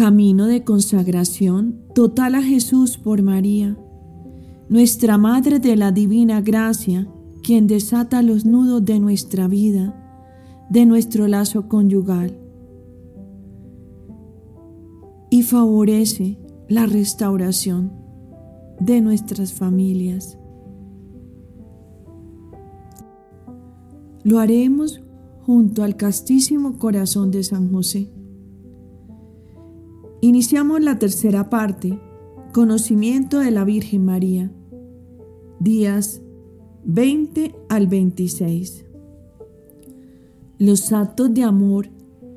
Camino de consagración total a Jesús por María, nuestra Madre de la Divina Gracia, quien desata los nudos de nuestra vida, de nuestro lazo conyugal, y favorece la restauración de nuestras familias. Lo haremos junto al castísimo corazón de San José. Iniciamos la tercera parte, conocimiento de la Virgen María, días 20 al 26. Los actos de amor,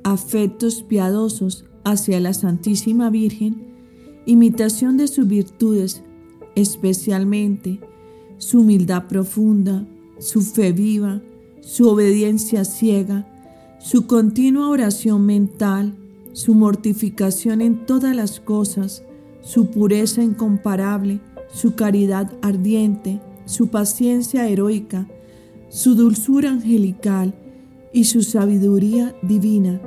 afectos piadosos hacia la Santísima Virgen, imitación de sus virtudes, especialmente su humildad profunda, su fe viva, su obediencia ciega, su continua oración mental, su mortificación en todas las cosas, su pureza incomparable, su caridad ardiente, su paciencia heroica, su dulzura angelical y su sabiduría divina.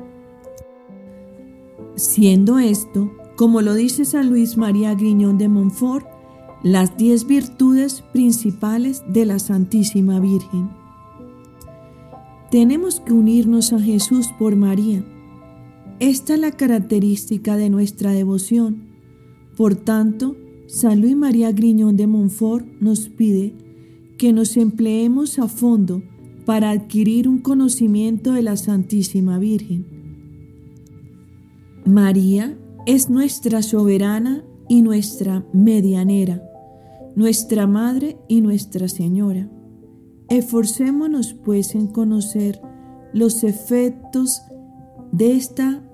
Siendo esto, como lo dice San Luis María Griñón de Montfort, las diez virtudes principales de la Santísima Virgen. Tenemos que unirnos a Jesús por María. Esta es la característica de nuestra devoción. Por tanto, San Luis María Griñón de Montfort nos pide que nos empleemos a fondo para adquirir un conocimiento de la Santísima Virgen. María es nuestra soberana y nuestra medianera, nuestra Madre y nuestra Señora. Esforcémonos pues en conocer los efectos de esta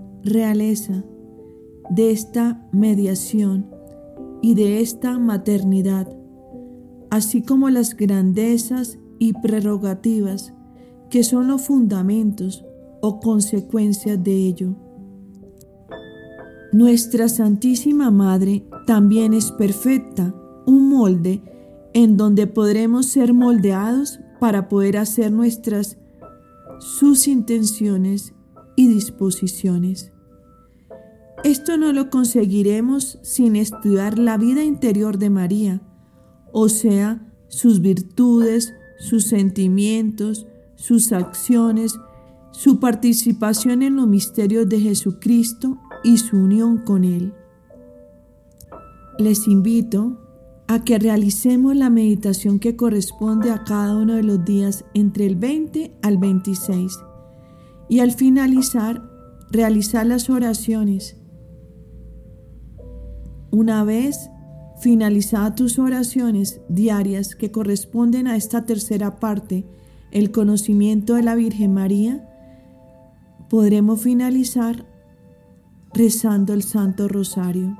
de esta mediación y de esta maternidad, así como las grandezas y prerrogativas que son los fundamentos o consecuencias de ello. Nuestra Santísima Madre también es perfecta, un molde en donde podremos ser moldeados para poder hacer nuestras sus intenciones y disposiciones. Esto no lo conseguiremos sin estudiar la vida interior de María, o sea, sus virtudes, sus sentimientos, sus acciones, su participación en los misterios de Jesucristo y su unión con Él. Les invito a que realicemos la meditación que corresponde a cada uno de los días entre el 20 al 26 y al finalizar realizar las oraciones. Una vez finalizadas tus oraciones diarias que corresponden a esta tercera parte, el conocimiento de la Virgen María, podremos finalizar rezando el Santo Rosario.